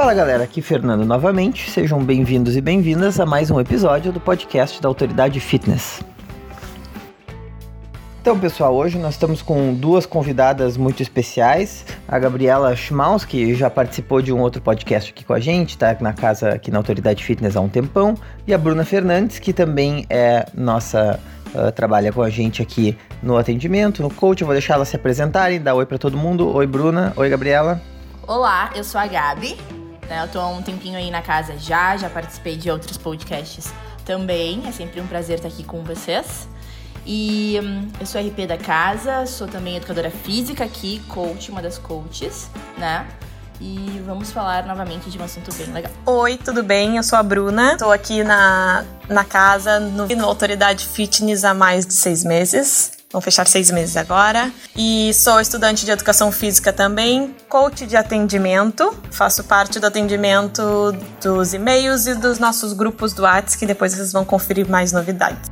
Fala galera, aqui Fernando novamente. Sejam bem-vindos e bem-vindas a mais um episódio do podcast da Autoridade Fitness. Então, pessoal, hoje nós estamos com duas convidadas muito especiais. A Gabriela Schmaus, que já participou de um outro podcast aqui com a gente, tá na casa aqui na Autoridade Fitness há um tempão. E a Bruna Fernandes, que também é nossa. Uh, trabalha com a gente aqui no atendimento, no coach. Eu vou deixar elas se apresentarem, dar oi para todo mundo. Oi, Bruna. Oi, Gabriela. Olá, eu sou a Gabi. Né, eu tô há um tempinho aí na casa já, já participei de outros podcasts também. É sempre um prazer estar aqui com vocês. E hum, eu sou RP da casa, sou também educadora física aqui, coach, uma das coaches, né? E vamos falar novamente de um assunto bem legal. Oi, tudo bem? Eu sou a Bruna. Estou aqui na, na casa, no, no Autoridade Fitness há mais de seis meses. Vão fechar seis meses agora. E sou estudante de educação física também, coach de atendimento. Faço parte do atendimento dos e-mails e dos nossos grupos do WhatsApp, que depois vocês vão conferir mais novidades.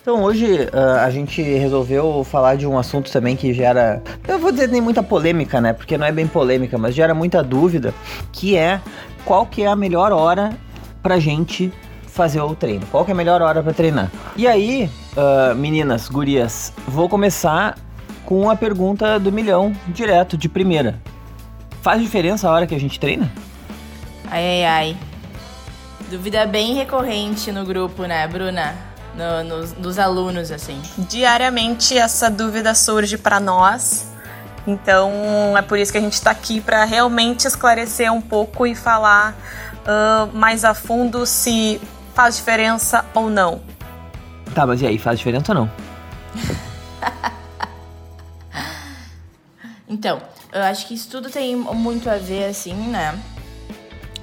Então hoje uh, a gente resolveu falar de um assunto também que gera, eu vou dizer nem muita polêmica, né? Porque não é bem polêmica, mas gera muita dúvida, que é qual que é a melhor hora pra gente fazer o treino? Qual que é a melhor hora para treinar? E aí, uh, meninas, gurias, vou começar com a pergunta do milhão, direto, de primeira. Faz diferença a hora que a gente treina? Ai, ai, ai. Dúvida bem recorrente no grupo, né, Bruna? No, nos, dos alunos, assim. Diariamente essa dúvida surge para nós. Então é por isso que a gente está aqui para realmente esclarecer um pouco e falar uh, mais a fundo se faz diferença ou não. Tá, mas e aí, faz diferença ou não? então, eu acho que isso tudo tem muito a ver, assim, né?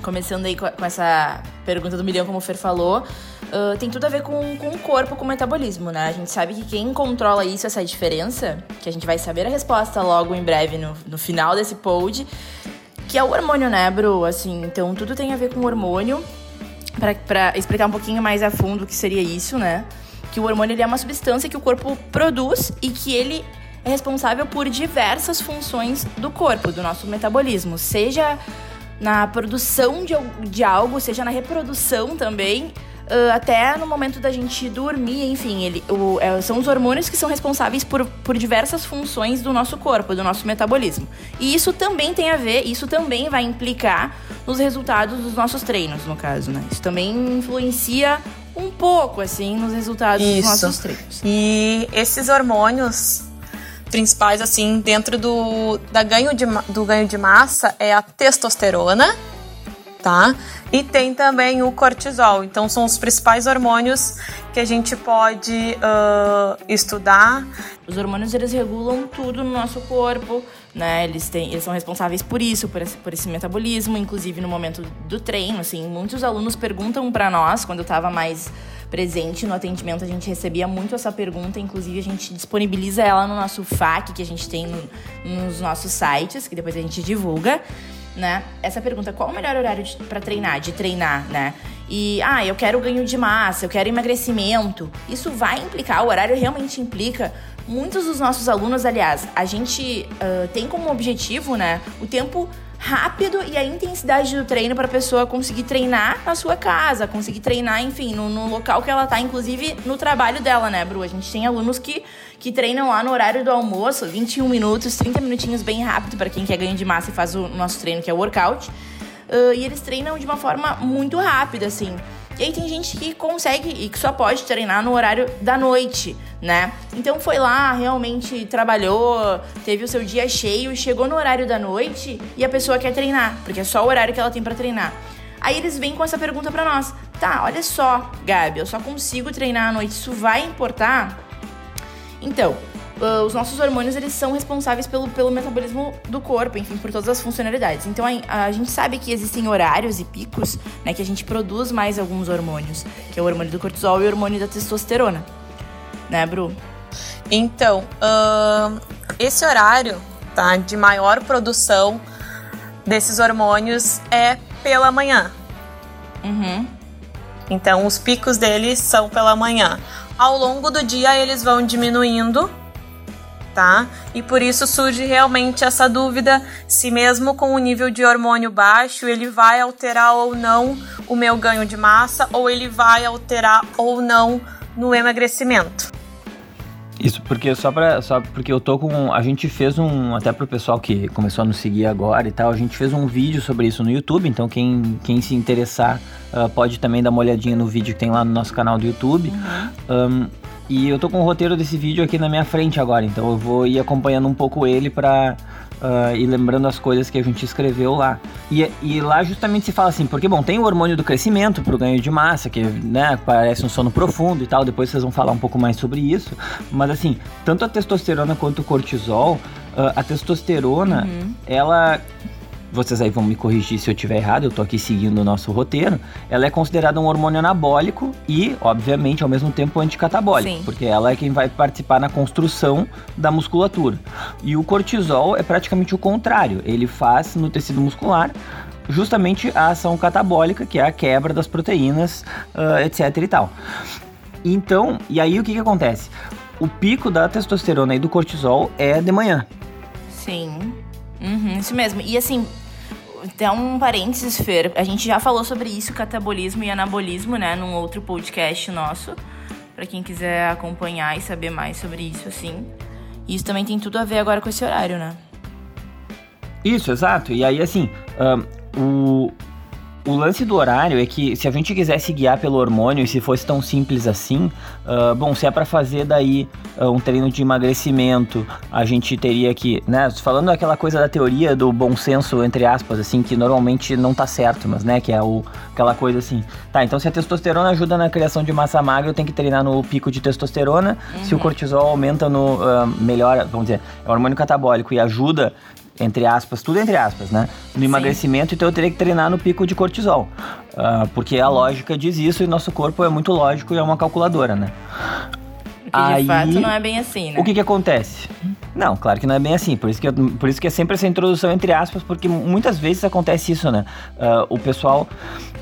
Começando aí com essa pergunta do milhão, como o Fer falou, uh, tem tudo a ver com, com o corpo, com o metabolismo, né? A gente sabe que quem controla isso, essa diferença, que a gente vai saber a resposta logo em breve no, no final desse pod, que é o hormônio, né, Bru? Assim, então tudo tem a ver com o hormônio para explicar um pouquinho mais a fundo o que seria isso, né? Que o hormônio ele é uma substância que o corpo produz e que ele é responsável por diversas funções do corpo, do nosso metabolismo, seja na produção de, de algo, seja na reprodução também, Uh, até no momento da gente dormir, enfim, ele, o, é, são os hormônios que são responsáveis por, por diversas funções do nosso corpo, do nosso metabolismo. E isso também tem a ver, isso também vai implicar nos resultados dos nossos treinos, no caso, né? Isso também influencia um pouco, assim, nos resultados isso. dos nossos treinos. E esses hormônios principais, assim, dentro do, da ganho de, do ganho de massa é a testosterona, tá? E tem também o cortisol. Então, são os principais hormônios que a gente pode uh, estudar. Os hormônios, eles regulam tudo no nosso corpo, né? Eles, têm, eles são responsáveis por isso, por esse, por esse metabolismo, inclusive no momento do treino, assim. Muitos alunos perguntam para nós, quando eu estava mais presente no atendimento, a gente recebia muito essa pergunta, inclusive a gente disponibiliza ela no nosso FAQ, que a gente tem no, nos nossos sites, que depois a gente divulga né? Essa pergunta, qual o melhor horário para treinar, de treinar, né? E, ah, eu quero ganho de massa, eu quero emagrecimento. Isso vai implicar, o horário realmente implica. Muitos dos nossos alunos, aliás, a gente uh, tem como objetivo, né, o tempo rápido e a intensidade do treino para a pessoa conseguir treinar na sua casa, conseguir treinar, enfim, no, no, local que ela tá, inclusive no trabalho dela, né, Bru? A gente tem alunos que, que treinam lá no horário do almoço, 21 minutos, 30 minutinhos bem rápido para quem quer ganho de massa e faz o nosso treino, que é o workout. Uh, e eles treinam de uma forma muito rápida, assim. E aí tem gente que consegue e que só pode treinar no horário da noite, né? Então foi lá, realmente trabalhou, teve o seu dia cheio, chegou no horário da noite e a pessoa quer treinar, porque é só o horário que ela tem para treinar. Aí eles vêm com essa pergunta para nós: "Tá, olha só, Gabi, eu só consigo treinar à noite, isso vai importar?" Então, uh, os nossos hormônios eles são responsáveis pelo, pelo metabolismo do corpo, enfim, por todas as funcionalidades. Então a, a, gente sabe que existem horários e picos, né, que a gente produz mais alguns hormônios, que é o hormônio do cortisol e o hormônio da testosterona, né, Bru? Então, uh, esse horário, tá, de maior produção desses hormônios é pela manhã. Uhum. Então, os picos deles são pela manhã. Ao longo do dia, eles vão diminuindo tá? E por isso surge realmente essa dúvida se mesmo com o nível de hormônio baixo, ele vai alterar ou não o meu ganho de massa ou ele vai alterar ou não no emagrecimento. Isso, porque só para só porque eu tô com a gente fez um até pro pessoal que começou a nos seguir agora e tal, a gente fez um vídeo sobre isso no YouTube, então quem, quem se interessar uh, pode também dar uma olhadinha no vídeo que tem lá no nosso canal do YouTube. Uhum. Um, e eu tô com o roteiro desse vídeo aqui na minha frente agora, então eu vou ir acompanhando um pouco ele para uh, e lembrando as coisas que a gente escreveu lá. E, e lá justamente se fala assim, porque bom, tem o hormônio do crescimento pro ganho de massa, que né, parece um sono profundo e tal, depois vocês vão falar um pouco mais sobre isso, mas assim, tanto a testosterona quanto o cortisol, uh, a testosterona, uhum. ela vocês aí vão me corrigir se eu estiver errado, eu tô aqui seguindo o nosso roteiro, ela é considerada um hormônio anabólico e, obviamente, ao mesmo tempo anticatabólico, Sim. porque ela é quem vai participar na construção da musculatura. E o cortisol é praticamente o contrário, ele faz no tecido muscular justamente a ação catabólica, que é a quebra das proteínas, uh, etc e tal. Então, e aí o que que acontece? O pico da testosterona e do cortisol é de manhã. Sim. Uhum, isso mesmo. E assim, até um parênteses, Fer, a gente já falou sobre isso, catabolismo e anabolismo, né, num outro podcast nosso, para quem quiser acompanhar e saber mais sobre isso, assim. Isso também tem tudo a ver agora com esse horário, né? Isso, exato. E aí, assim, um, o, o lance do horário é que se a gente quisesse guiar pelo hormônio e se fosse tão simples assim, uh, bom, se é para fazer daí uh, um treino de emagrecimento, a gente teria que, né, falando aquela coisa da teoria do bom senso entre aspas, assim, que normalmente não tá certo, mas né, que é o, aquela coisa assim, tá, então se a testosterona ajuda na criação de massa magra, eu tenho que treinar no pico de testosterona, uhum. se o cortisol aumenta no, uh, melhora, vamos dizer, é o hormônio catabólico e ajuda entre aspas, tudo entre aspas, né? No Sim. emagrecimento, então eu teria que treinar no pico de cortisol. Uh, porque a lógica diz isso e nosso corpo é muito lógico e é uma calculadora, né? Porque Aí, de fato não é bem assim, né? O que que acontece? Não, claro que não é bem assim. Por isso que, eu, por isso que é sempre essa introdução entre aspas, porque muitas vezes acontece isso, né? Uh, o pessoal,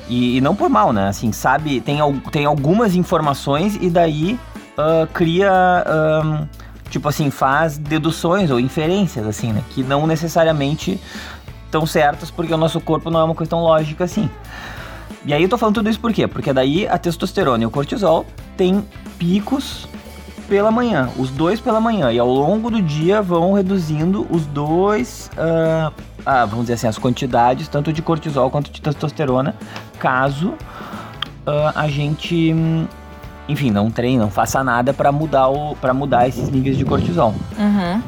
e, e, não por mal, né? Assim, sabe, tem, tem algumas informações e daí uh, cria tipo assim, faz deduções ou inferências, assim, né? Que não necessariamente estão certas, porque o nosso corpo não é uma questão lógica assim. E aí eu tô falando tudo isso por quê? Porque daí a testosterona e o cortisol têm picos pela manhã, os dois pela manhã, e ao longo do dia vão reduzindo os dois, uh, ah, vamos dizer assim, as quantidades, tanto de cortisol quanto de testosterona, caso uh, a gente enfim, não treine, não faça nada para mudar o para mudar esses níveis de cortisol. Uhum.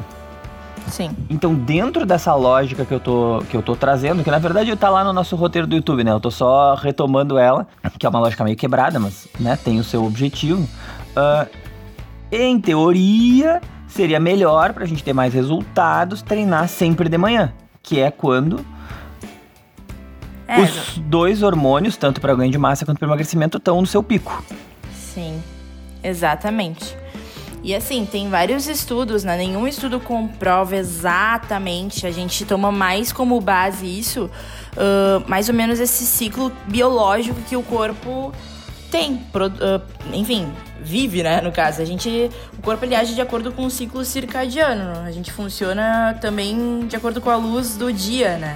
Sim. Então, dentro dessa lógica que eu tô que eu tô trazendo, que na verdade tá lá no nosso roteiro do YouTube, né? Eu tô só retomando ela, que é uma lógica meio quebrada, mas, né, tem o seu objetivo. Uh, em teoria, seria melhor pra gente ter mais resultados treinar sempre de manhã, que é quando é, os dois hormônios, tanto para ganho de massa quanto para emagrecimento, estão no seu pico. Sim, exatamente. E assim, tem vários estudos, né? Nenhum estudo comprova exatamente. A gente toma mais como base isso, uh, mais ou menos esse ciclo biológico que o corpo tem. Uh, enfim, vive, né? No caso, a gente. O corpo ele age de acordo com o ciclo circadiano. A gente funciona também de acordo com a luz do dia, né?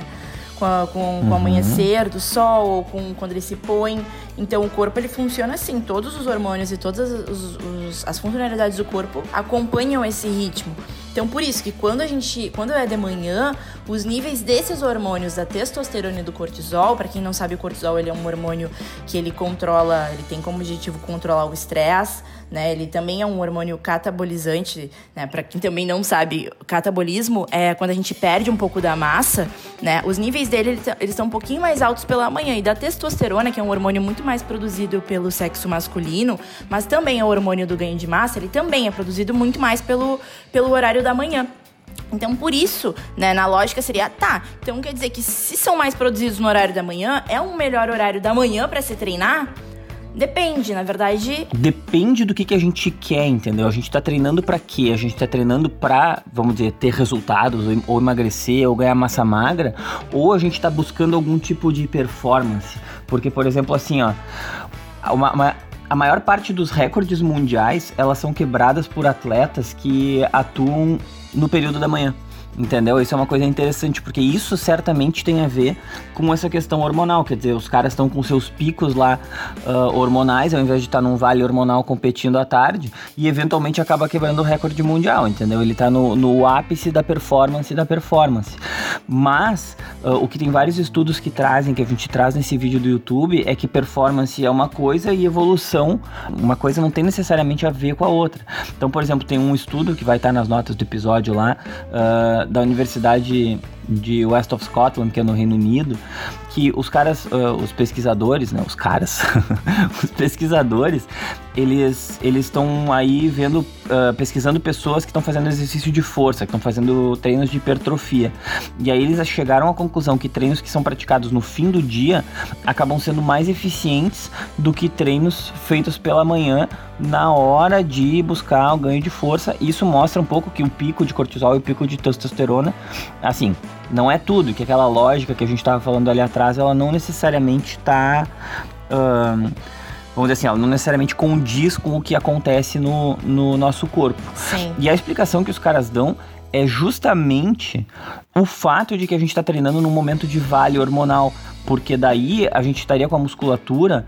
Com, a, com, uhum. com o uhum. amanhecer do sol, ou com quando ele se põe. Então o corpo ele funciona assim, todos os hormônios e todas os, os, as funcionalidades do corpo acompanham esse ritmo. Então por isso que quando a gente, quando é de manhã, os níveis desses hormônios da testosterona e do cortisol, para quem não sabe, o cortisol ele é um hormônio que ele controla, ele tem como objetivo controlar o estresse, né? Ele também é um hormônio catabolizante, né? Para quem também não sabe, catabolismo é quando a gente perde um pouco da massa, né? Os níveis dele eles estão um pouquinho mais altos pela manhã e da testosterona, que é um hormônio muito mais produzido pelo sexo masculino, mas também é o hormônio do ganho de massa, ele também é produzido muito mais pelo, pelo horário da manhã. Então, por isso, né, na lógica seria, tá, então quer dizer que se são mais produzidos no horário da manhã, é um melhor horário da manhã para se treinar? Depende, na verdade. Depende do que, que a gente quer, entendeu? A gente tá treinando para quê? A gente tá treinando pra, vamos dizer, ter resultados, ou emagrecer, ou ganhar massa magra, ou a gente tá buscando algum tipo de performance. Porque, por exemplo, assim, ó, uma, uma, a maior parte dos recordes mundiais, elas são quebradas por atletas que atuam no período da manhã. Entendeu? Isso é uma coisa interessante, porque isso certamente tem a ver com essa questão hormonal. Quer dizer, os caras estão com seus picos lá uh, hormonais, ao invés de estar num vale hormonal competindo à tarde, e eventualmente acaba quebrando o recorde mundial, entendeu? Ele está no, no ápice da performance da performance. Mas uh, o que tem vários estudos que trazem, que a gente traz nesse vídeo do YouTube, é que performance é uma coisa e evolução, uma coisa não tem necessariamente a ver com a outra. Então, por exemplo, tem um estudo que vai estar nas notas do episódio lá. Uh, da, Universidade de West of Scotland, que é no Reino Unido, que os caras, uh, os pesquisadores, né, os caras, os pesquisadores, eles eles estão aí vendo, uh, pesquisando pessoas que estão fazendo exercício de força, que estão fazendo treinos de hipertrofia. E aí eles chegaram à conclusão que treinos que são praticados no fim do dia acabam sendo mais eficientes do que treinos feitos pela manhã na hora de buscar o ganho de força. Isso mostra um pouco que o pico de cortisol e o pico de testosterona, assim, não é tudo, que aquela lógica que a gente estava falando ali atrás, ela não necessariamente está. Vamos dizer assim, ela não necessariamente condiz com o que acontece no, no nosso corpo. Sim. E a explicação que os caras dão é justamente o fato de que a gente está treinando num momento de vale hormonal, porque daí a gente estaria com a musculatura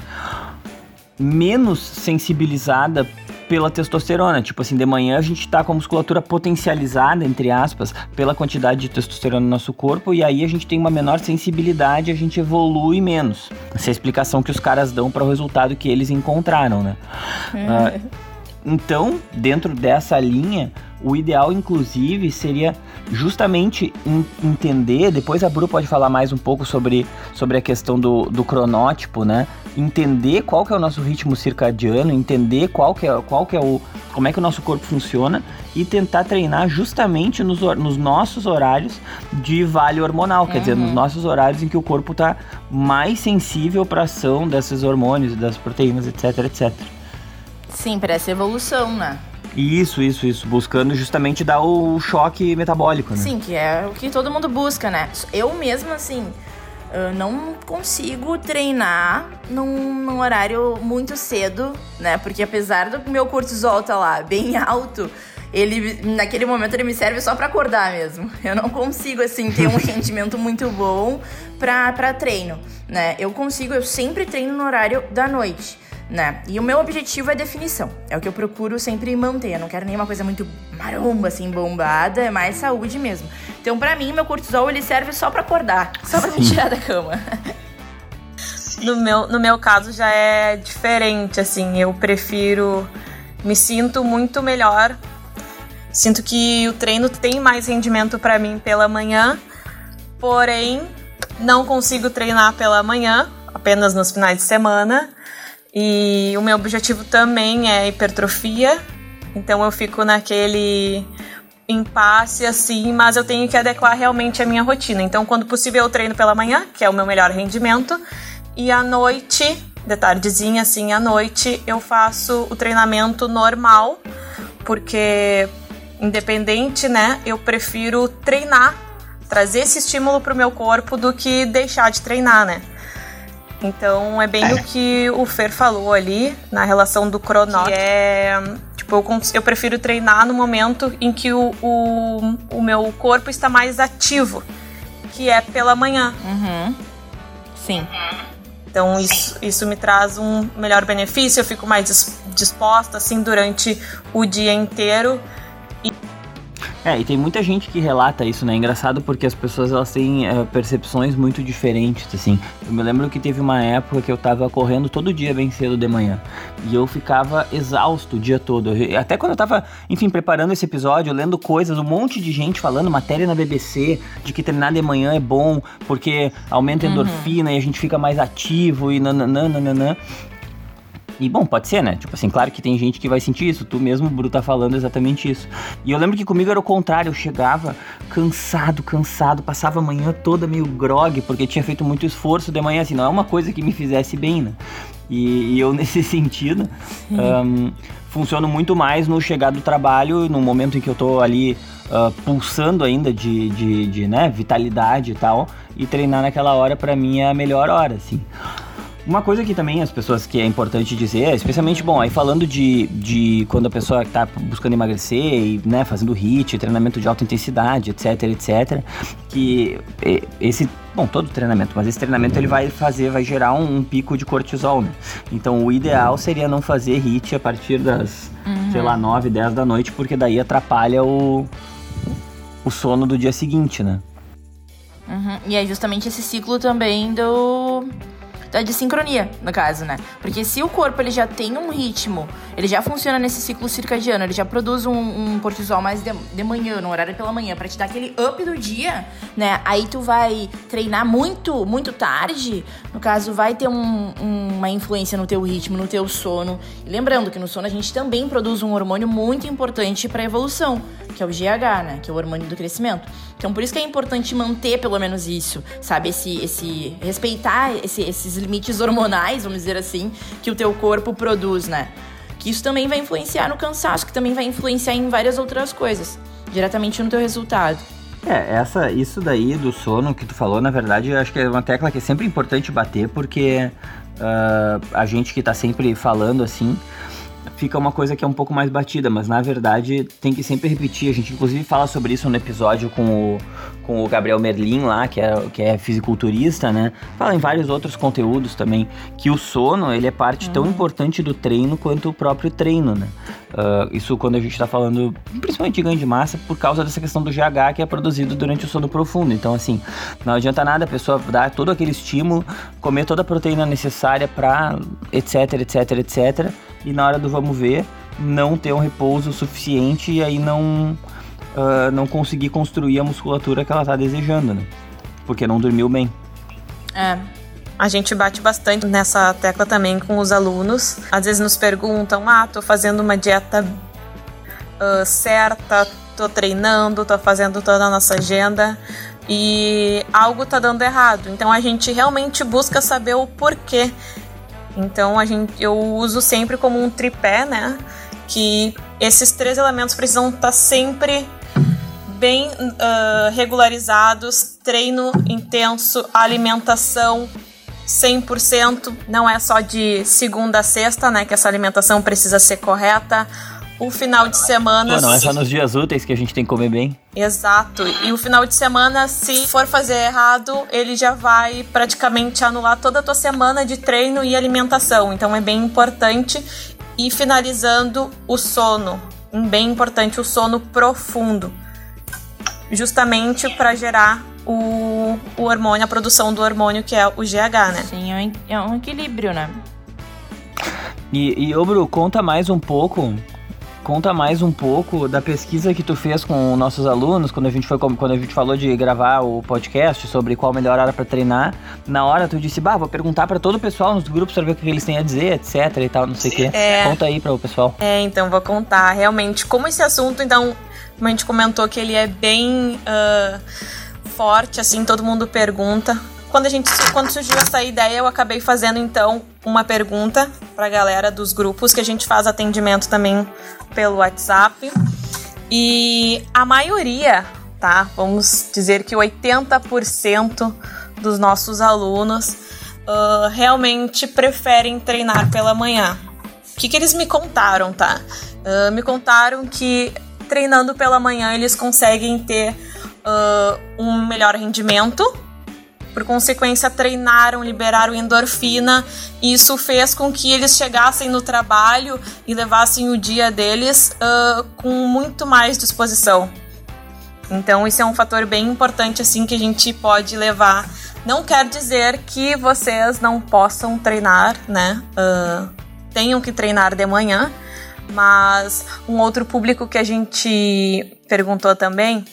menos sensibilizada pela testosterona. Tipo assim, de manhã a gente tá com a musculatura potencializada, entre aspas, pela quantidade de testosterona no nosso corpo, e aí a gente tem uma menor sensibilidade, a gente evolui menos. Essa é a explicação que os caras dão para o resultado que eles encontraram, né? uh, então, dentro dessa linha, o ideal, inclusive, seria justamente entender. Depois a Bru pode falar mais um pouco sobre, sobre a questão do, do cronótipo, né? Entender qual que é o nosso ritmo circadiano, entender qual que é, qual que é o. como é que o nosso corpo funciona e tentar treinar justamente nos, nos nossos horários de vale hormonal, uhum. quer dizer, nos uhum. nossos horários em que o corpo está mais sensível para a ação desses hormônios, das proteínas, etc, etc. Sim, parece evolução, né? Isso, isso, isso. Buscando justamente dar o choque metabólico, né? Sim, que é o que todo mundo busca, né? Eu mesma, assim, eu não consigo treinar num, num, horário muito cedo, né? Porque apesar do meu cortisol tá lá bem alto, ele naquele momento ele me serve só para acordar mesmo. Eu não consigo assim ter um rendimento muito bom para treino, né? Eu consigo, eu sempre treino no horário da noite né? E o meu objetivo é definição. É o que eu procuro sempre manter. Eu não quero nenhuma coisa muito maromba, assim, bombada. É mais saúde mesmo. Então, para mim, meu cortisol, ele serve só para acordar. Só pra me tirar da cama. No meu, no meu caso, já é diferente, assim. Eu prefiro... Me sinto muito melhor. Sinto que o treino tem mais rendimento para mim pela manhã. Porém, não consigo treinar pela manhã, apenas nos finais de semana. E o meu objetivo também é hipertrofia, então eu fico naquele impasse assim, mas eu tenho que adequar realmente a minha rotina. Então, quando possível, eu treino pela manhã, que é o meu melhor rendimento, e à noite, de tardezinha assim, à noite, eu faço o treinamento normal, porque independente, né, eu prefiro treinar, trazer esse estímulo para o meu corpo do que deixar de treinar, né? Então é bem é. o que o Fer falou ali na relação do cronómetro. é tipo, eu, eu prefiro treinar no momento em que o, o, o meu corpo está mais ativo, que é pela manhã. Uhum. Sim. Então isso, isso me traz um melhor benefício, eu fico mais disposta assim durante o dia inteiro é, e tem muita gente que relata isso, né? É engraçado porque as pessoas elas têm é, percepções muito diferentes, assim. Eu me lembro que teve uma época que eu tava correndo todo dia bem cedo de manhã. E eu ficava exausto o dia todo. Eu, até quando eu tava, enfim, preparando esse episódio, lendo coisas, um monte de gente falando, matéria na BBC, de que treinar de manhã é bom, porque aumenta a uhum. endorfina uhum. e a gente fica mais ativo e nananã, nananã. E bom, pode ser, né? Tipo assim, claro que tem gente que vai sentir isso. Tu mesmo, Bru, tá falando exatamente isso. E eu lembro que comigo era o contrário. Eu chegava cansado, cansado, passava a manhã toda meio grog, porque tinha feito muito esforço de manhã, assim, não é uma coisa que me fizesse bem, né? E, e eu, nesse sentido, um, funciono muito mais no chegar do trabalho, no momento em que eu tô ali uh, pulsando ainda de, de, de né, vitalidade e tal, e treinar naquela hora, para mim, é a melhor hora, assim. Uma coisa que também as pessoas que é importante dizer, especialmente, bom, aí falando de, de quando a pessoa está buscando emagrecer e, né, fazendo HIIT, treinamento de alta intensidade, etc, etc, que esse, bom, todo treinamento, mas esse treinamento ele vai fazer, vai gerar um, um pico de cortisol, né? Então o ideal seria não fazer HIIT a partir das, uhum. sei lá, 9, 10 da noite, porque daí atrapalha o, o sono do dia seguinte, né? Uhum. E é justamente esse ciclo também do da desincronia, no caso, né? Porque se o corpo ele já tem um ritmo, ele já funciona nesse ciclo circadiano, ele já produz um, um cortisol mais de, de, manhã, no horário pela manhã, para te dar aquele up do dia, né? Aí tu vai treinar muito, muito tarde, no caso, vai ter um, uma influência no teu ritmo, no teu sono. E lembrando que no sono a gente também produz um hormônio muito importante para a evolução, que é o GH, né? Que é o hormônio do crescimento. Então por isso que é importante manter pelo menos isso, sabe? Esse, esse respeitar esse, esses limites hormonais, vamos dizer assim, que o teu corpo produz, né? Que isso também vai influenciar no cansaço, que também vai influenciar em várias outras coisas, diretamente no teu resultado. É, essa, isso daí do sono que tu falou, na verdade, eu acho que é uma tecla que é sempre importante bater, porque uh, a gente que tá sempre falando assim, fica uma coisa que é um pouco mais batida, mas na verdade tem que sempre repetir. A gente inclusive fala sobre isso no episódio com o, com o Gabriel Merlin lá, que é, que é fisiculturista, né? Fala em vários outros conteúdos também, que o sono ele é parte uhum. tão importante do treino quanto o próprio treino, né? Uh, isso quando a gente está falando principalmente de ganho de massa por causa dessa questão do GH que é produzido durante o sono profundo. Então assim, não adianta nada a pessoa dar todo aquele estímulo, comer toda a proteína necessária para etc, etc, etc e na hora do vamos ver não ter um repouso suficiente e aí não uh, não conseguir construir a musculatura que ela tá desejando, né? Porque não dormiu bem. É. A gente bate bastante nessa tecla também com os alunos. Às vezes nos perguntam: ah, tô fazendo uma dieta uh, certa, tô treinando, tô fazendo toda a nossa agenda e algo tá dando errado. Então a gente realmente busca saber o porquê então a gente, eu uso sempre como um tripé, né? Que esses três elementos precisam estar tá sempre bem uh, regularizados, treino intenso, alimentação 100%, não é só de segunda a sexta, né, que essa alimentação precisa ser correta, o final de semana. Pô, não é só nos dias úteis que a gente tem que comer bem. Exato. E o final de semana, se for fazer errado, ele já vai praticamente anular toda a tua semana de treino e alimentação. Então é bem importante. E finalizando, o sono. Bem importante, o sono profundo. Justamente para gerar o, o hormônio, a produção do hormônio que é o GH, né? Sim, é um é equilíbrio, né? E, e ô Bru, conta mais um pouco conta mais um pouco da pesquisa que tu fez com nossos alunos quando a gente foi quando a gente falou de gravar o podcast sobre qual a melhor hora para treinar. Na hora tu disse, bah, vou perguntar para todo o pessoal nos grupos para ver o que eles têm a dizer, etc e tal, não sei o quê. É, conta aí para o pessoal. É, então vou contar. Realmente, como esse assunto, então, como a gente comentou que ele é bem uh, forte, assim, todo mundo pergunta quando a gente quando surgiu essa ideia, eu acabei fazendo então uma pergunta para a galera dos grupos que a gente faz atendimento também pelo WhatsApp. E a maioria, tá? Vamos dizer que 80% dos nossos alunos uh, realmente preferem treinar pela manhã. O que, que eles me contaram, tá? Uh, me contaram que treinando pela manhã eles conseguem ter uh, um melhor rendimento por consequência, treinaram, liberaram endorfina, e isso fez com que eles chegassem no trabalho e levassem o dia deles uh, com muito mais disposição. Então, isso é um fator bem importante assim que a gente pode levar. Não quer dizer que vocês não possam treinar, né? Uh, tenham que treinar de manhã, mas um outro público que a gente perguntou também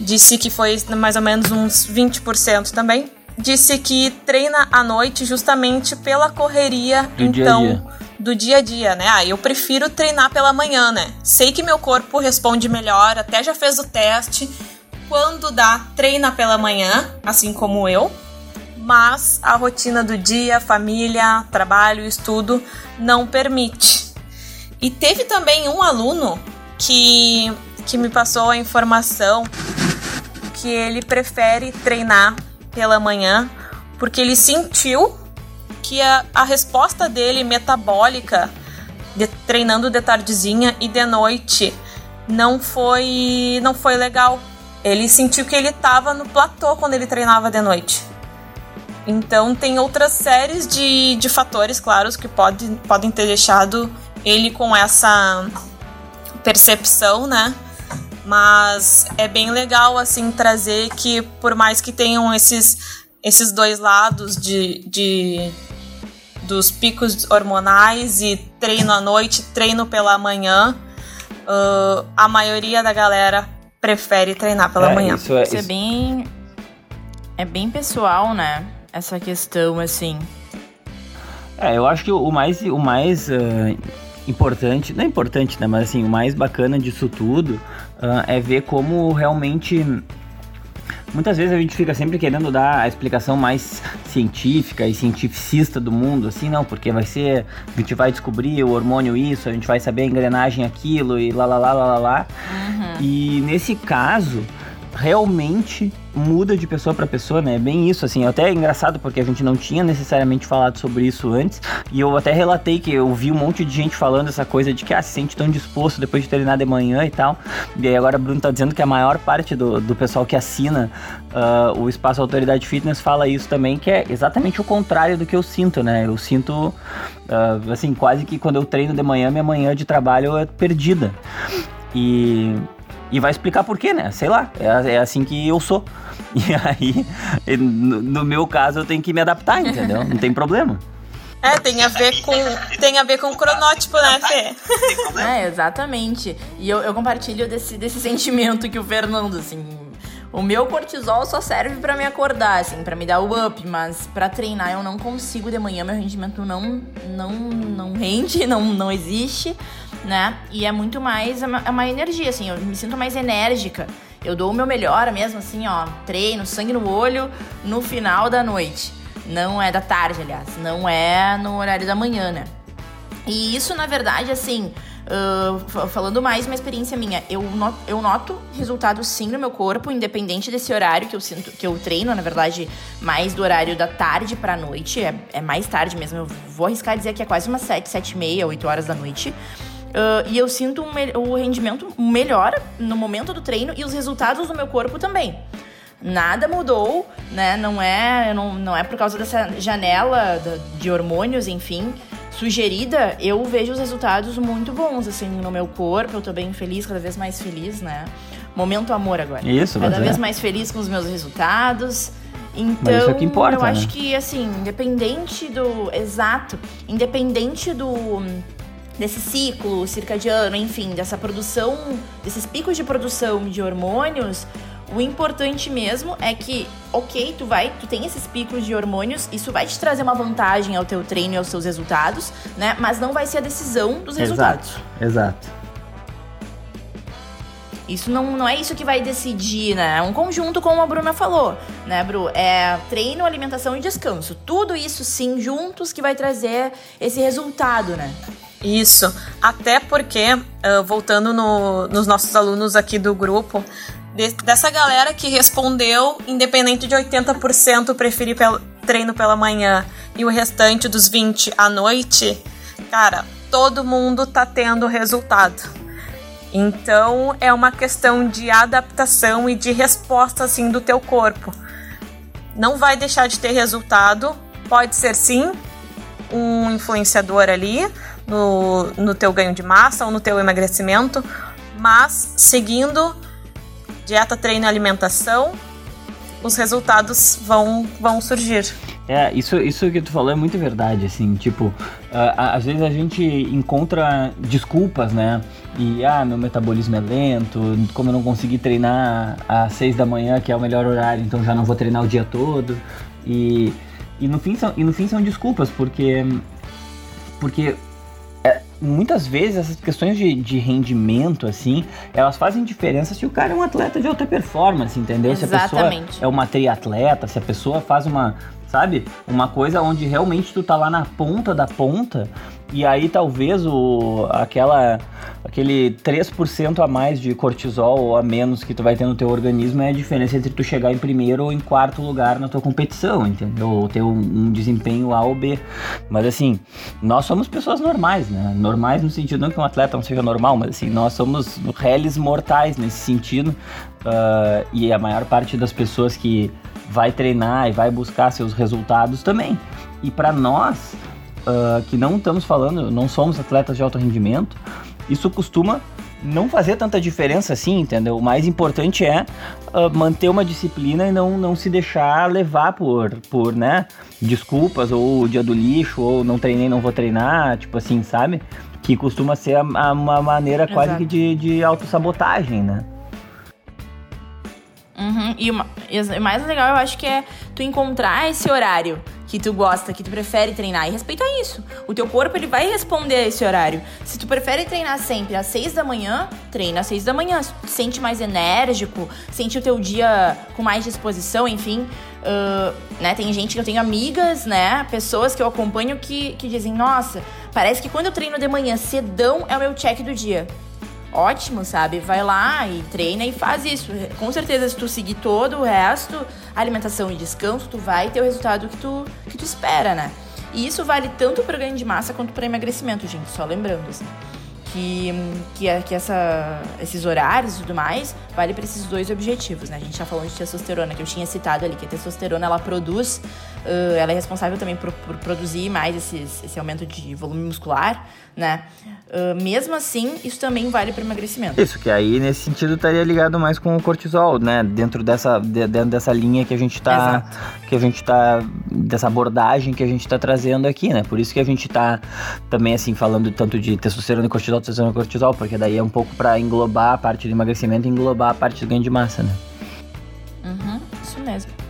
disse que foi mais ou menos uns 20% também. Disse que treina à noite justamente pela correria, do então, dia -dia. do dia a dia, né? Ah, eu prefiro treinar pela manhã, né? Sei que meu corpo responde melhor, até já fez o teste. Quando dá, treina pela manhã, assim como eu. Mas a rotina do dia, família, trabalho, estudo não permite. E teve também um aluno que, que me passou a informação que ele prefere treinar pela manhã porque ele sentiu que a, a resposta dele metabólica, de, treinando de tardezinha e de noite, não foi não foi legal. Ele sentiu que ele estava no platô quando ele treinava de noite. Então tem outras séries de, de fatores, claros, que pode, podem ter deixado ele com essa percepção, né? Mas é bem legal, assim, trazer que por mais que tenham esses, esses dois lados de, de dos picos hormonais e treino à noite, treino pela manhã, uh, a maioria da galera prefere treinar pela é, manhã. Isso é, isso é bem é bem pessoal, né? Essa questão assim. É, eu acho que o mais o mais uh, importante, não é importante, né, mas assim, o mais bacana disso tudo uh, é ver como realmente Muitas vezes a gente fica sempre querendo dar a explicação mais científica e cientificista do mundo, assim, não, porque vai ser. A gente vai descobrir o hormônio isso, a gente vai saber a engrenagem aquilo e lá lá lá lá lá lá. Uhum. E nesse caso, realmente muda de pessoa para pessoa, né? É bem isso, assim. Até é engraçado porque a gente não tinha necessariamente falado sobre isso antes. E eu até relatei que eu vi um monte de gente falando essa coisa de que ah, se sente tão disposto depois de treinar de manhã e tal. E aí agora o Bruno tá dizendo que a maior parte do, do pessoal que assina uh, o Espaço Autoridade Fitness fala isso também, que é exatamente o contrário do que eu sinto, né? Eu sinto, uh, assim, quase que quando eu treino de manhã, minha manhã de trabalho é perdida. E e vai explicar por quê, né? Sei lá, é, é assim que eu sou. E aí, no, no meu caso, eu tenho que me adaptar, entendeu? Não tem problema. É, tem a ver com tem a ver com o cronótipo, né, Fê? É, exatamente. E eu, eu compartilho desse, desse sentimento que o Fernando, assim. O meu cortisol só serve para me acordar, assim, para me dar o up, mas para treinar eu não consigo de manhã, meu rendimento não não não rende, não não existe né? E é muito mais, é uma, é uma energia, assim, eu me sinto mais enérgica. Eu dou o meu melhor mesmo, assim, ó, treino, sangue no olho, no final da noite. Não é da tarde, aliás, não é no horário da manhã, né? E isso, na verdade, assim, uh, falando mais uma experiência minha, eu noto, eu noto resultados sim no meu corpo, independente desse horário que eu sinto, que eu treino, na verdade, mais do horário da tarde pra noite, é, é mais tarde mesmo, eu vou arriscar dizer que é quase umas 7, 7 e meia, 8 horas da noite. Uh, e eu sinto um o rendimento melhor no momento do treino e os resultados do meu corpo também. Nada mudou, né? Não é, não, não é por causa dessa janela de hormônios, enfim, sugerida, eu vejo os resultados muito bons, assim, no meu corpo. Eu tô bem feliz, cada vez mais feliz, né? Momento amor agora. Isso, Cada vez é. mais feliz com os meus resultados. Então, isso é que importa, eu acho né? que, assim, independente do. Exato. Independente do desse ciclo circadiano, enfim, dessa produção, desses picos de produção de hormônios, o importante mesmo é que, ok, tu vai, tu tem esses picos de hormônios, isso vai te trazer uma vantagem ao teu treino e aos seus resultados, né? Mas não vai ser a decisão dos resultados. Exato, exato. Isso não, não é isso que vai decidir, né? É um conjunto, como a Bruna falou, né, Bru? É treino, alimentação e descanso. Tudo isso, sim, juntos que vai trazer esse resultado, né? Isso. Até porque, uh, voltando no, nos nossos alunos aqui do grupo, de, dessa galera que respondeu, independente de 80% preferir pel, treino pela manhã e o restante dos 20 à noite, cara, todo mundo tá tendo resultado. Então é uma questão de adaptação e de resposta assim do teu corpo. Não vai deixar de ter resultado, pode ser sim um influenciador ali, no, no teu ganho de massa ou no teu emagrecimento, mas seguindo dieta, treino e alimentação, os resultados vão, vão surgir. É, isso, isso que tu falou é muito verdade, assim, tipo, uh, às vezes a gente encontra desculpas, né? E, ah, meu metabolismo é lento, como eu não consegui treinar às seis da manhã, que é o melhor horário, então já não vou treinar o dia todo. E, e, no, fim são, e no fim são desculpas, porque, porque muitas vezes essas questões de, de rendimento, assim, elas fazem diferença se o cara é um atleta de alta performance, entendeu? Exatamente. Se a pessoa é uma triatleta, se a pessoa faz uma, sabe, uma coisa onde realmente tu tá lá na ponta da ponta E aí talvez o, aquela, aquele 3% a mais de cortisol ou a menos que tu vai ter no teu organismo é a diferença entre tu chegar em primeiro ou em quarto lugar na tua competição, entendeu? Ou ter um, um desempenho A ou B. Mas assim, nós somos pessoas normais, né? Normais no sentido não que um atleta não seja normal, mas assim, nós somos réis mortais nesse sentido. Uh, e a maior parte das pessoas que vai treinar e vai buscar seus resultados também. E para nós, uh, que não estamos falando, não somos atletas de alto rendimento, isso costuma não fazer tanta diferença assim, entendeu? O mais importante é uh, manter uma disciplina e não, não se deixar levar por, por, né, desculpas, ou dia do lixo, ou não treinei, não vou treinar, tipo assim, sabe? Que costuma ser a, a, uma maneira Exato. quase que de, de autossabotagem, né? Uhum. E o mais legal eu acho que é tu encontrar esse horário que tu gosta, que tu prefere treinar e respeita isso. O teu corpo ele vai responder a esse horário. Se tu prefere treinar sempre às seis da manhã, treina às seis da manhã. Se tu te sente mais enérgico, sente o teu dia com mais disposição, enfim. Uh, né, tem gente que eu tenho amigas, né? Pessoas que eu acompanho que, que dizem, nossa, parece que quando eu treino de manhã cedão é o meu check do dia ótimo, sabe? Vai lá e treina e faz isso. Com certeza, se tu seguir todo o resto, alimentação e descanso, tu vai ter o resultado que tu, que tu espera, né? E isso vale tanto para ganho de massa quanto para emagrecimento, gente. Só lembrando, assim que, que, é, que essa, esses horários e tudo mais vale para esses dois objetivos, né? A gente tá falando de testosterona, que eu tinha citado ali, que a testosterona ela produz, uh, ela é responsável também por, por produzir mais esses, esse aumento de volume muscular, né? Uh, mesmo assim, isso também vale para emagrecimento. Isso, que aí nesse sentido estaria ligado mais com o cortisol, né? Dentro dessa, de, dentro dessa linha que a gente tá. Exato. Que a gente tá. Dessa abordagem que a gente tá trazendo aqui, né? Por isso que a gente tá também assim falando tanto de testosterona e cortisol testosterona e cortisol, porque daí é um pouco para englobar a parte do emagrecimento e englobar a parte do ganho de massa, né? Uhum, isso mesmo.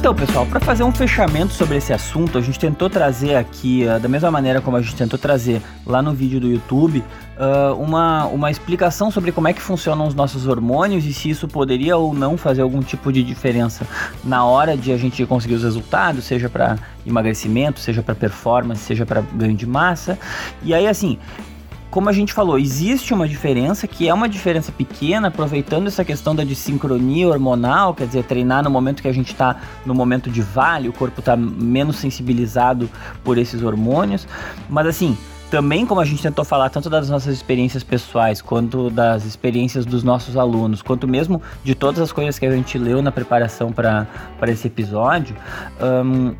Então, pessoal, para fazer um fechamento sobre esse assunto, a gente tentou trazer aqui, uh, da mesma maneira como a gente tentou trazer lá no vídeo do YouTube, uh, uma, uma explicação sobre como é que funcionam os nossos hormônios e se isso poderia ou não fazer algum tipo de diferença na hora de a gente conseguir os resultados, seja para emagrecimento, seja para performance, seja para ganho de massa. E aí, assim, como a gente falou, existe uma diferença que é uma diferença pequena, aproveitando essa questão da desincronia hormonal, quer dizer, treinar no momento que a gente está no momento de vale, o corpo está menos sensibilizado por esses hormônios. Mas assim, também como a gente tentou falar tanto das nossas experiências pessoais, quanto das experiências dos nossos alunos, quanto mesmo de todas as coisas que a gente leu na preparação para esse episódio, um,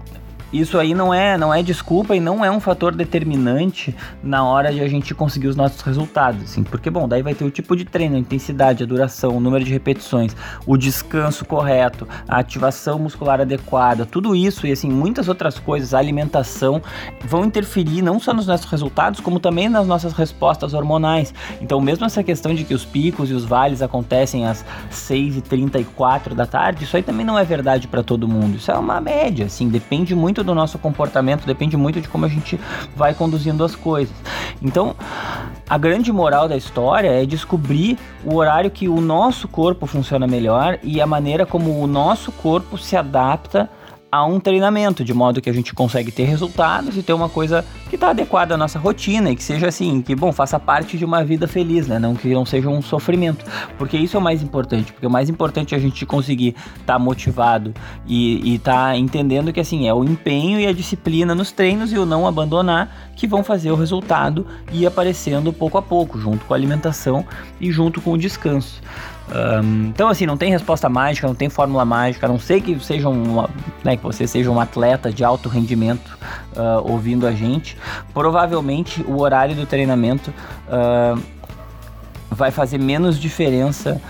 isso aí não é, não é desculpa e não é um fator determinante na hora de a gente conseguir os nossos resultados, assim, porque bom, daí vai ter o tipo de treino, a intensidade, a duração, o número de repetições, o descanso correto, a ativação muscular adequada, tudo isso e assim muitas outras coisas, a alimentação vão interferir não só nos nossos resultados, como também nas nossas respostas hormonais. Então, mesmo essa questão de que os picos e os vales acontecem às 6h34 da tarde, isso aí também não é verdade para todo mundo. Isso é uma média, assim, depende muito muito do nosso comportamento, depende muito de como a gente vai conduzindo as coisas. Então, a grande moral da história é descobrir o horário que o nosso corpo funciona melhor e a maneira como o nosso corpo se adapta a um treinamento, de modo que a gente consegue ter resultados e ter uma coisa que está adequada à nossa rotina e que seja assim, que bom, faça parte de uma vida feliz, né? Não que não seja um sofrimento, porque isso é o mais importante, porque o mais importante é a gente conseguir estar tá motivado e estar tá entendendo que assim é o empenho e a disciplina nos treinos e o não abandonar que vão fazer o resultado ir aparecendo pouco a pouco, junto com a alimentação e junto com o descanso. Um, então, assim, não tem resposta mágica, não tem fórmula mágica, a não sei que seja um, né, que você seja um atleta de alto rendimento uh, ouvindo a gente. Provavelmente o horário do treinamento uh, vai fazer menos diferença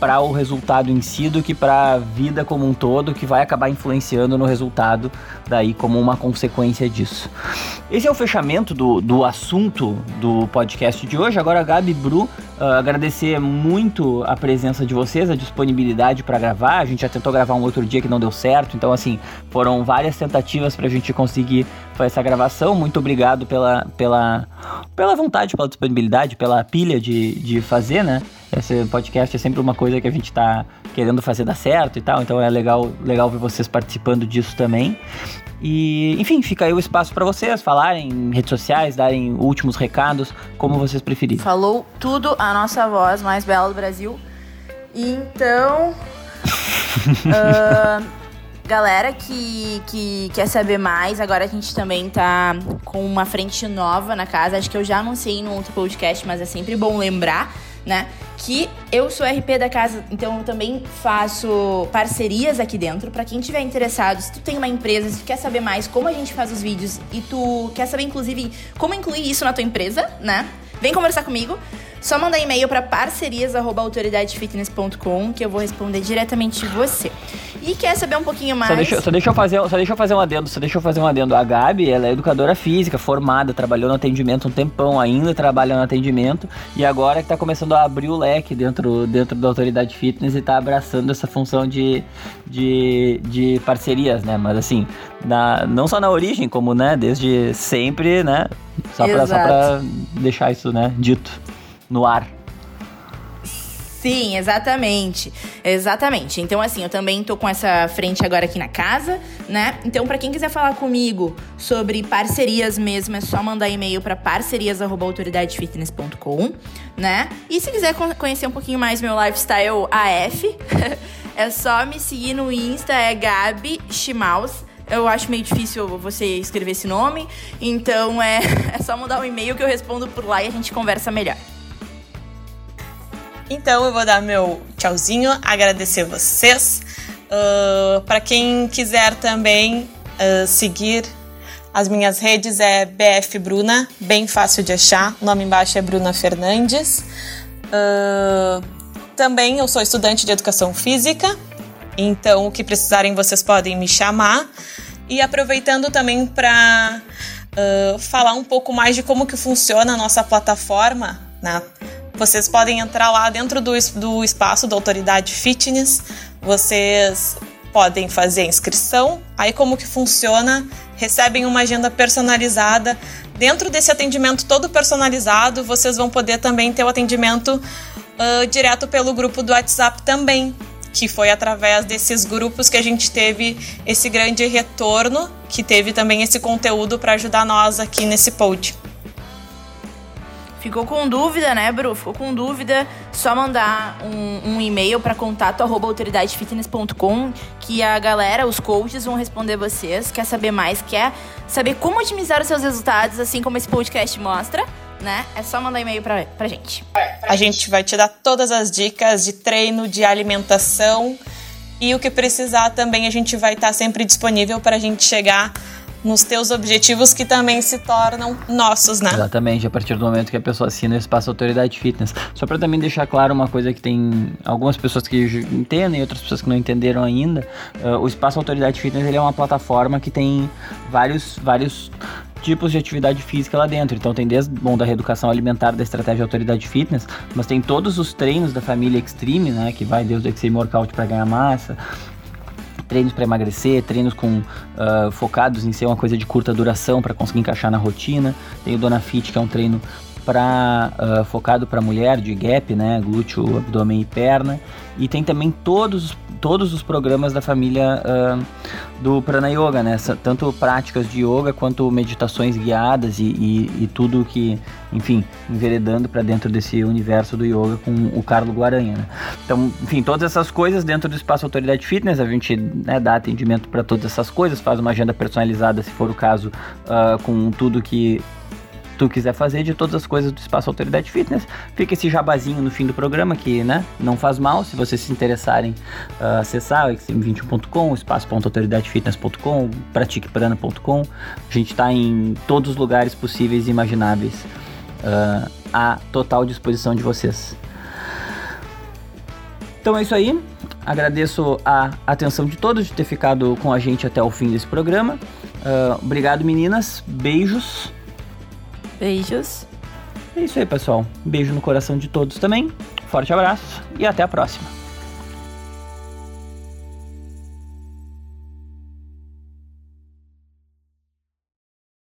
para o resultado em si do que para a vida como um todo, que vai acabar influenciando no resultado daí como uma consequência disso. Esse é o fechamento do, do assunto do podcast de hoje. Agora, Gabi Bru, uh, agradecer muito a presença de vocês, a disponibilidade para gravar. A gente já tentou gravar um outro dia que não deu certo, então assim, foram várias tentativas para a gente conseguir fazer essa gravação. Muito obrigado pela, pela, pela vontade, pela disponibilidade, pela pilha de, de fazer, né? Esse podcast é sempre uma coisa que a gente está querendo fazer dar certo e tal, então é legal, legal ver vocês participando disso também. E, enfim, fica aí o espaço para vocês falarem em redes sociais, darem últimos recados, como vocês preferirem. Falou tudo a nossa voz mais bela do Brasil. Então. uh, galera que, que quer saber mais, agora a gente também tá com uma frente nova na casa. Acho que eu já anunciei no outro podcast, mas é sempre bom lembrar, né? Que eu sou RP da casa, então eu também faço parcerias aqui dentro. para quem tiver interessado, se tu tem uma empresa, se tu quer saber mais como a gente faz os vídeos e tu quer saber, inclusive, como incluir isso na tua empresa, né? Vem conversar comigo. Só mandar e-mail para parcerias@autoridadefitness.com que eu vou responder diretamente você. E quer saber um pouquinho mais? Só deixa, só deixa, eu fazer, só deixa eu fazer um adendo, só deixa eu fazer um adendo. A Gabi, ela é educadora física, formada, trabalhou no atendimento um tempão, ainda trabalha no atendimento e agora que tá começando a abrir o leque dentro, dentro da autoridade fitness e tá abraçando essa função de, de, de parcerias, né? Mas assim, na, não só na origem, como, né, desde sempre, né? Só pra, só pra deixar isso, né, dito no ar. Sim, exatamente. Exatamente. Então, assim, eu também tô com essa frente agora aqui na casa, né? Então, para quem quiser falar comigo sobre parcerias mesmo, é só mandar e-mail para parcerias@autoridadefitness.com, né? E se quiser conhecer um pouquinho mais meu lifestyle AF, é só me seguir no Insta, é Gabi Chimaus. Eu acho meio difícil você escrever esse nome, então é, é só mandar um e-mail que eu respondo por lá e a gente conversa melhor. Então eu vou dar meu tchauzinho, agradecer vocês. Uh, para quem quiser também uh, seguir as minhas redes é BF Bruna, bem fácil de achar. O nome embaixo é Bruna Fernandes. Uh, também eu sou estudante de educação física, então o que precisarem vocês podem me chamar. E aproveitando também para falar um pouco mais de como que funciona a nossa plataforma, né? Vocês podem entrar lá dentro do, do espaço da Autoridade Fitness, vocês podem fazer inscrição. Aí como que funciona? Recebem uma agenda personalizada. Dentro desse atendimento todo personalizado, vocês vão poder também ter o atendimento uh, direto pelo grupo do WhatsApp também, que foi através desses grupos que a gente teve esse grande retorno, que teve também esse conteúdo para ajudar nós aqui nesse pod. Ficou com dúvida, né, Bru? Ficou com dúvida, só mandar um, um e-mail para contato arroba autoridadefitness.com que a galera, os coaches vão responder vocês. Quer saber mais? Quer saber como otimizar os seus resultados, assim como esse podcast mostra? Né? É só mandar e-mail pra, pra gente. A gente vai te dar todas as dicas de treino, de alimentação e o que precisar também a gente vai estar tá sempre disponível para a gente chegar nos teus objetivos que também se tornam nossos, né? Exatamente, a partir do momento que a pessoa assina o espaço Autoridade Fitness. Só para também deixar claro uma coisa que tem algumas pessoas que entendem e outras pessoas que não entenderam ainda, uh, o espaço Autoridade Fitness ele é uma plataforma que tem vários, vários tipos de atividade física lá dentro. Então tem desde bom da reeducação alimentar, da estratégia autoridade fitness, mas tem todos os treinos da família Extreme, né, que vai desde o Extreme Workout para ganhar massa, treinos para emagrecer, treinos com uh, focados em ser uma coisa de curta duração para conseguir encaixar na rotina. Tem o Dona Fit, que é um treino para uh, ah, focado para mulher de gap, né, glúteo, abdômen e perna. E tem também todos, todos os programas da família uh, do Prana Yoga, né? Tanto práticas de yoga quanto meditações guiadas e, e, e tudo que, enfim, enveredando para dentro desse universo do yoga com o Carlo Guaranha, né? Então, enfim, todas essas coisas dentro do espaço Autoridade Fitness, a gente né, dá atendimento para todas essas coisas, faz uma agenda personalizada, se for o caso, uh, com tudo que tu quiser fazer de todas as coisas do Espaço Autoridade Fitness. Fica esse jabazinho no fim do programa que, né, não faz mal se vocês se interessarem uh, acessar o xm21.com, espaço.autoridadefitness.com, pratiqueprana.com. A gente está em todos os lugares possíveis e imagináveis uh, à total disposição de vocês. Então é isso aí. Agradeço a atenção de todos de ter ficado com a gente até o fim desse programa. Uh, obrigado, meninas. Beijos. Beijos. É isso aí, pessoal. beijo no coração de todos também. Forte abraço e até a próxima.